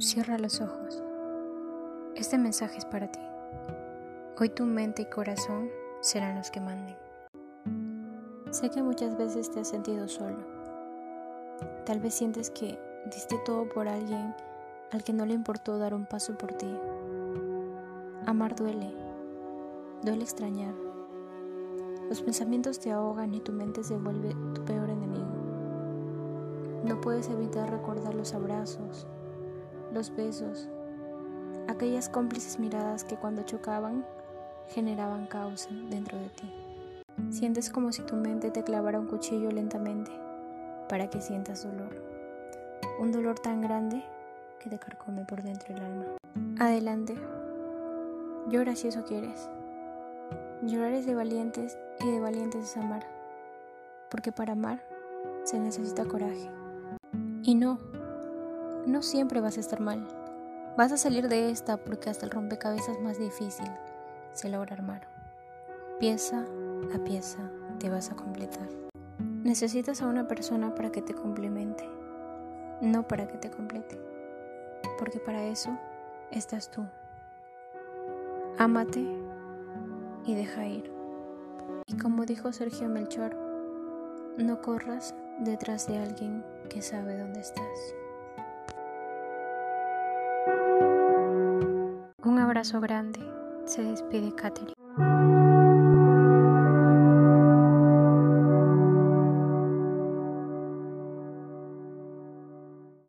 Cierra los ojos. Este mensaje es para ti. Hoy tu mente y corazón serán los que manden. Sé que muchas veces te has sentido solo. Tal vez sientes que diste todo por alguien al que no le importó dar un paso por ti. Amar duele. Duele extrañar. Los pensamientos te ahogan y tu mente se vuelve tu peor enemigo. No puedes evitar recordar los abrazos, los besos, aquellas cómplices miradas que cuando chocaban generaban caos dentro de ti. Sientes como si tu mente te clavara un cuchillo lentamente para que sientas dolor. Un dolor tan grande que te carcome por dentro el alma. Adelante. Llora si eso quieres. Llorar es de valientes y de valientes es amar. Porque para amar se necesita coraje. Y no, no siempre vas a estar mal. Vas a salir de esta porque hasta el rompecabezas más difícil se logra armar. Pieza a pieza te vas a completar. Necesitas a una persona para que te complemente, no para que te complete. Porque para eso estás tú. Ámate y deja ir. Y como dijo Sergio Melchor, no corras detrás de alguien que sabe dónde estás. Un abrazo grande. Se despide Katherine.